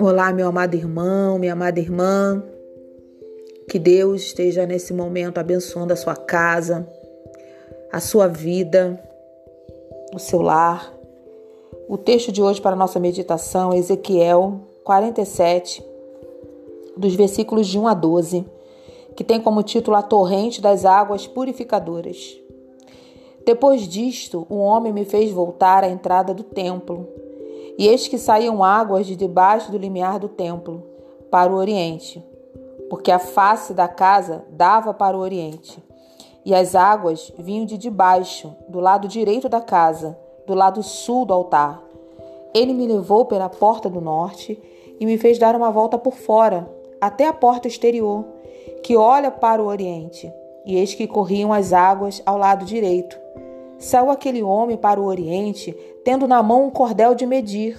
Olá, meu amado irmão, minha amada irmã. Que Deus esteja nesse momento abençoando a sua casa, a sua vida, o seu lar. O texto de hoje para a nossa meditação é Ezequiel 47, dos versículos de 1 a 12, que tem como título A Torrente das Águas Purificadoras. Depois disto, o homem me fez voltar à entrada do templo e eis que saíam águas de debaixo do limiar do templo, para o oriente, porque a face da casa dava para o oriente. E as águas vinham de debaixo, do lado direito da casa, do lado sul do altar. Ele me levou pela porta do norte e me fez dar uma volta por fora, até a porta exterior, que olha para o oriente. E eis que corriam as águas ao lado direito. Saiu aquele homem para o oriente, tendo na mão um cordel de medir.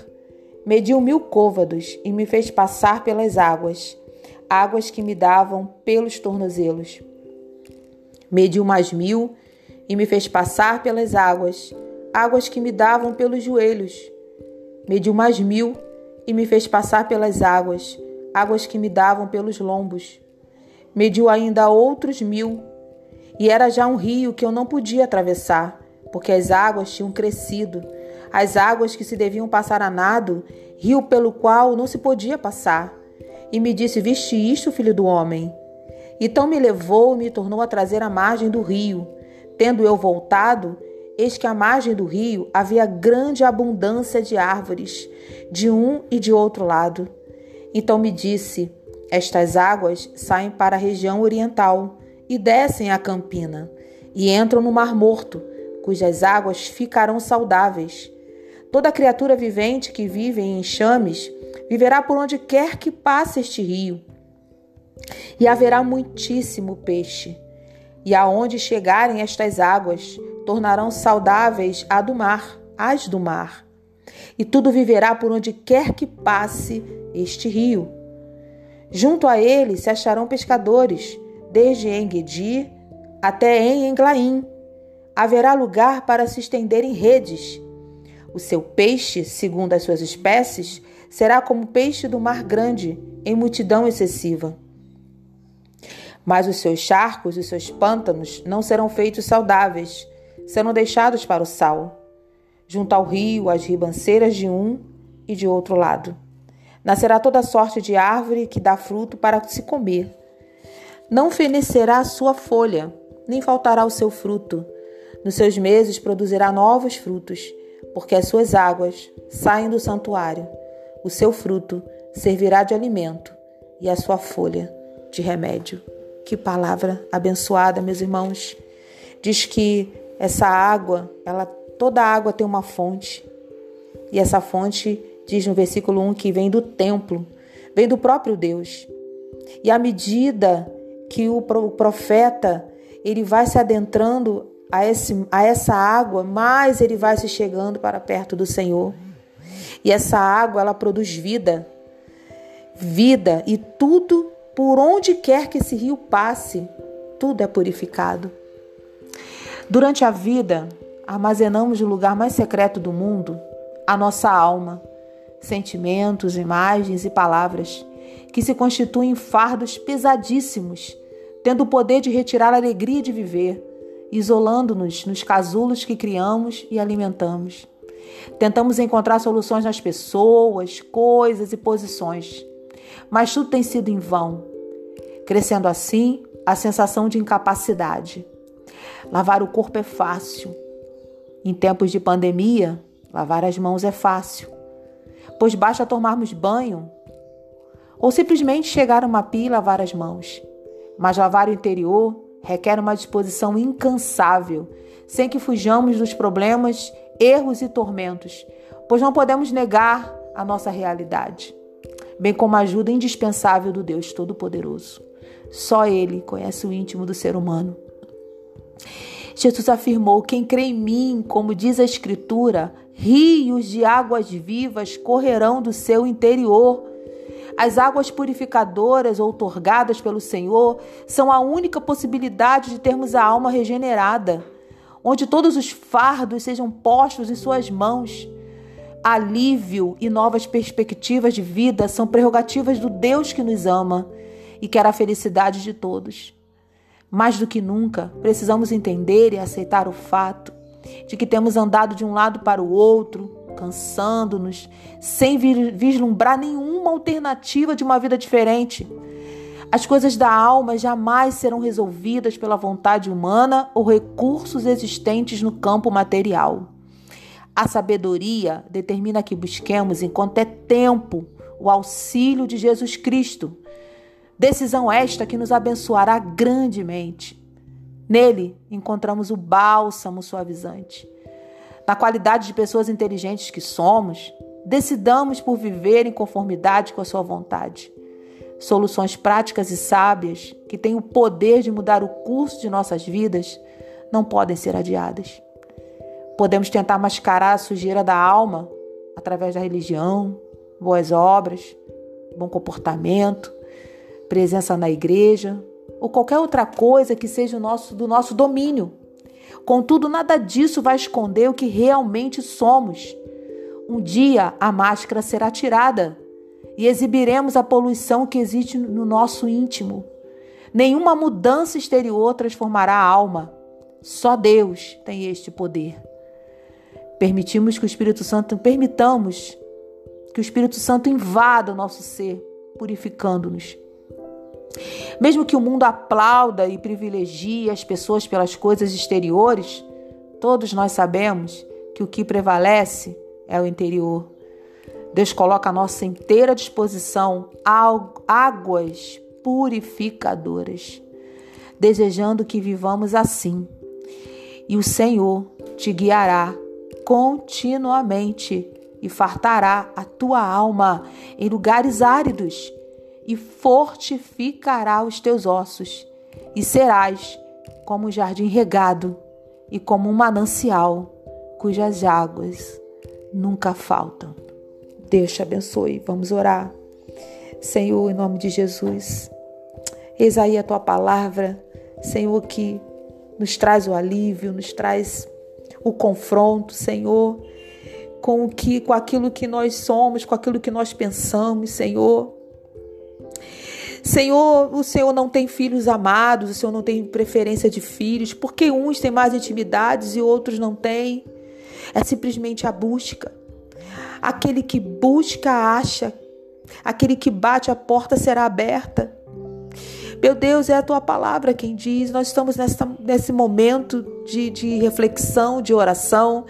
Mediu mil côvados e me fez passar pelas águas, águas que me davam pelos tornozelos. Mediu mais mil e me fez passar pelas águas, águas que me davam pelos joelhos. Mediu mais mil e me fez passar pelas águas, águas que me davam pelos lombos. Mediu ainda outros mil, e era já um rio que eu não podia atravessar porque as águas tinham crescido, as águas que se deviam passar a nado, rio pelo qual não se podia passar. E me disse: Viste isto, filho do homem? Então me levou e me tornou a trazer à margem do rio. Tendo eu voltado, eis que à margem do rio havia grande abundância de árvores, de um e de outro lado. Então me disse: Estas águas saem para a região oriental e descem à campina, e entram no Mar Morto cujas águas ficarão saudáveis. Toda criatura vivente que vive em enxames viverá por onde quer que passe este rio. E haverá muitíssimo peixe. E aonde chegarem estas águas, tornarão saudáveis a do mar, as do mar. E tudo viverá por onde quer que passe este rio. Junto a ele se acharão pescadores, desde Enguedi até em Englaim, haverá lugar para se estender em redes. O seu peixe, segundo as suas espécies, será como peixe do mar grande, em multidão excessiva. Mas os seus charcos e seus pântanos não serão feitos saudáveis, serão deixados para o sal, junto ao rio, as ribanceiras de um e de outro lado. Nascerá toda sorte de árvore que dá fruto para se comer. Não fenecerá a sua folha, nem faltará o seu fruto nos seus meses produzirá novos frutos, porque as suas águas saem do santuário. O seu fruto servirá de alimento e a sua folha de remédio. Que palavra abençoada, meus irmãos. Diz que essa água, ela toda água tem uma fonte. E essa fonte diz no versículo 1 que vem do templo, vem do próprio Deus. E à medida que o profeta ele vai se adentrando a, esse, a essa água, mais ele vai se chegando para perto do Senhor. E essa água, ela produz vida. Vida e tudo, por onde quer que esse rio passe, tudo é purificado. Durante a vida, armazenamos no lugar mais secreto do mundo a nossa alma, sentimentos, imagens e palavras que se constituem fardos pesadíssimos, tendo o poder de retirar a alegria de viver, isolando-nos nos casulos que criamos e alimentamos. Tentamos encontrar soluções nas pessoas, coisas e posições, mas tudo tem sido em vão, crescendo assim a sensação de incapacidade. Lavar o corpo é fácil. Em tempos de pandemia, lavar as mãos é fácil, pois basta tomarmos banho ou simplesmente chegar a uma pia e lavar as mãos. Mas lavar o interior requer uma disposição incansável, sem que fujamos dos problemas, erros e tormentos, pois não podemos negar a nossa realidade, bem como a ajuda indispensável do Deus Todo-Poderoso. Só Ele conhece o íntimo do ser humano. Jesus afirmou: Quem crê em mim, como diz a Escritura, rios de águas vivas correrão do seu interior. As águas purificadoras outorgadas pelo Senhor são a única possibilidade de termos a alma regenerada. onde todos os fardos sejam postos em Suas mãos. Alívio e novas perspectivas de vida são prerrogativas do Deus que nos ama e quer a felicidade de todos. Mais do que nunca, precisamos entender e aceitar o fato de que temos andado de um lado para o outro, cansando-nos, sem vislumbrar nenhuma alternativa de uma vida diferente. As coisas da alma jamais serão resolvidas pela vontade humana ou recursos existentes no campo material. A sabedoria determina que busquemos, enquanto é tempo, o auxílio de Jesus Cristo. Decisão esta que nos abençoará grandemente. Nele encontramos o bálsamo suavizante. Na qualidade de pessoas inteligentes que somos, decidamos por viver em conformidade com a Sua vontade. Soluções práticas e sábias que têm o poder de mudar o curso de nossas vidas não podem ser adiadas. Podemos tentar mascarar a sujeira da alma através da religião, boas obras, bom comportamento, presença na igreja ou qualquer outra coisa que seja do nosso domínio. Contudo, nada disso vai esconder o que realmente somos. Um dia a máscara será tirada e exibiremos a poluição que existe no nosso íntimo. Nenhuma mudança exterior transformará a alma. Só Deus tem este poder. Permitimos que o Espírito Santo, permitamos que o Espírito Santo invada o nosso ser, purificando-nos. Mesmo que o mundo aplauda e privilegie as pessoas pelas coisas exteriores, todos nós sabemos que o que prevalece é o interior. Deus coloca à nossa inteira disposição águas purificadoras, desejando que vivamos assim. E o Senhor te guiará continuamente e fartará a tua alma em lugares áridos e fortificará os teus ossos, e serás como um jardim regado e como um manancial cujas águas nunca faltam. Deus te abençoe. Vamos orar. Senhor, em nome de Jesus, eis aí a tua palavra, Senhor, que nos traz o alívio, nos traz o confronto, Senhor, com o que, com aquilo que nós somos, com aquilo que nós pensamos, Senhor. Senhor, o Senhor não tem filhos amados, o Senhor não tem preferência de filhos, porque uns têm mais intimidades e outros não têm. É simplesmente a busca. Aquele que busca, acha. Aquele que bate, a porta será aberta. Meu Deus, é a tua palavra quem diz. Nós estamos nessa, nesse momento de, de reflexão, de oração.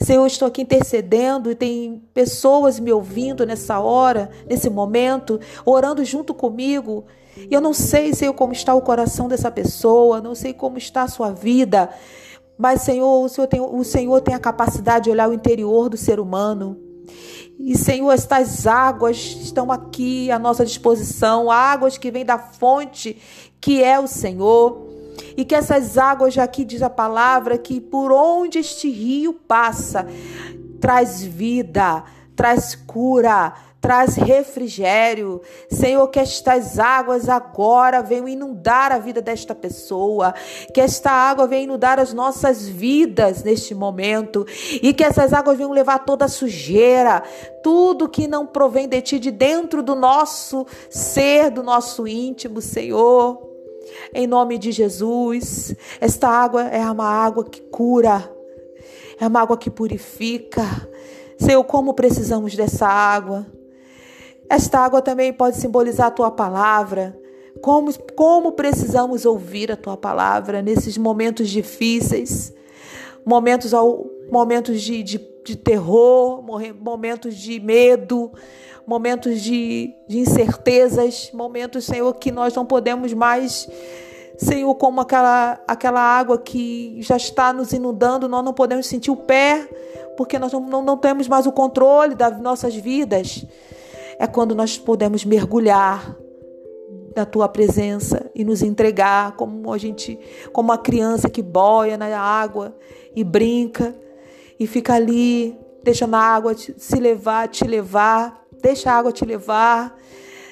Senhor, estou aqui intercedendo e tem pessoas me ouvindo nessa hora, nesse momento, orando junto comigo. E eu não sei, Senhor, como está o coração dessa pessoa, não sei como está a sua vida. Mas, Senhor, o Senhor tem, o Senhor tem a capacidade de olhar o interior do ser humano. E, Senhor, estas águas estão aqui à nossa disposição, águas que vêm da fonte que é o Senhor. E que essas águas, aqui diz a palavra, que por onde este rio passa, traz vida, traz cura, traz refrigério. Senhor, que estas águas agora venham inundar a vida desta pessoa, que esta água venha inundar as nossas vidas neste momento e que essas águas venham levar toda a sujeira, tudo que não provém de ti, de dentro do nosso ser, do nosso íntimo, Senhor. Em nome de Jesus, esta água é uma água que cura, é uma água que purifica. Senhor, como precisamos dessa água. Esta água também pode simbolizar a tua palavra. Como, como precisamos ouvir a tua palavra nesses momentos difíceis, momentos, momentos de, de, de terror, momentos de medo, momentos de, de incertezas, momentos, Senhor, que nós não podemos mais Senhor, como aquela, aquela água que já está nos inundando, nós não podemos sentir o pé, porque nós não, não, não temos mais o controle das nossas vidas. É quando nós podemos mergulhar na tua presença e nos entregar como a gente, como uma criança que boia na água e brinca e fica ali, deixa a água se levar, te levar, deixa a água te levar.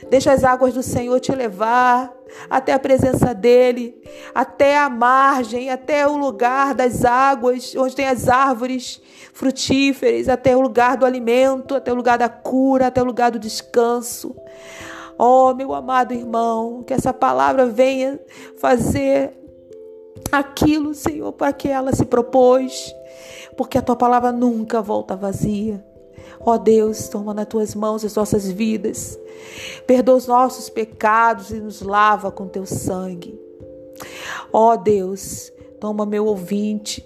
Deixa as águas do Senhor te levar até a presença dele, até a margem, até o lugar das águas, onde tem as árvores frutíferas, até o lugar do alimento, até o lugar da cura, até o lugar do descanso. Oh, meu amado irmão, que essa palavra venha fazer aquilo, Senhor, para que ela se propôs, porque a tua palavra nunca volta vazia. Ó oh Deus, toma nas tuas mãos as nossas vidas. Perdoa os nossos pecados e nos lava com teu sangue. Ó oh Deus, toma meu ouvinte,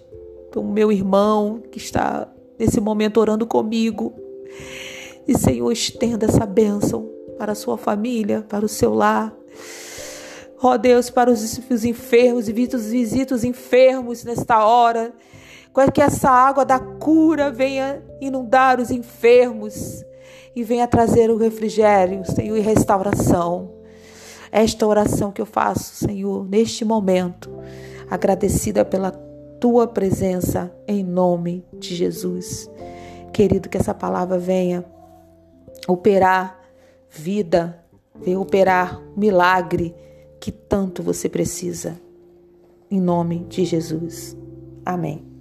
o meu irmão que está nesse momento orando comigo. E Senhor, estenda essa bênção para a sua família, para o seu lar. Ó oh Deus, para os, os enfermos e os enfermos nesta hora que essa água da cura venha inundar os enfermos e venha trazer o refrigério, Senhor, e restauração. Esta oração que eu faço, Senhor, neste momento, agradecida pela tua presença, em nome de Jesus. Querido, que essa palavra venha operar vida, venha operar milagre que tanto você precisa. Em nome de Jesus. Amém.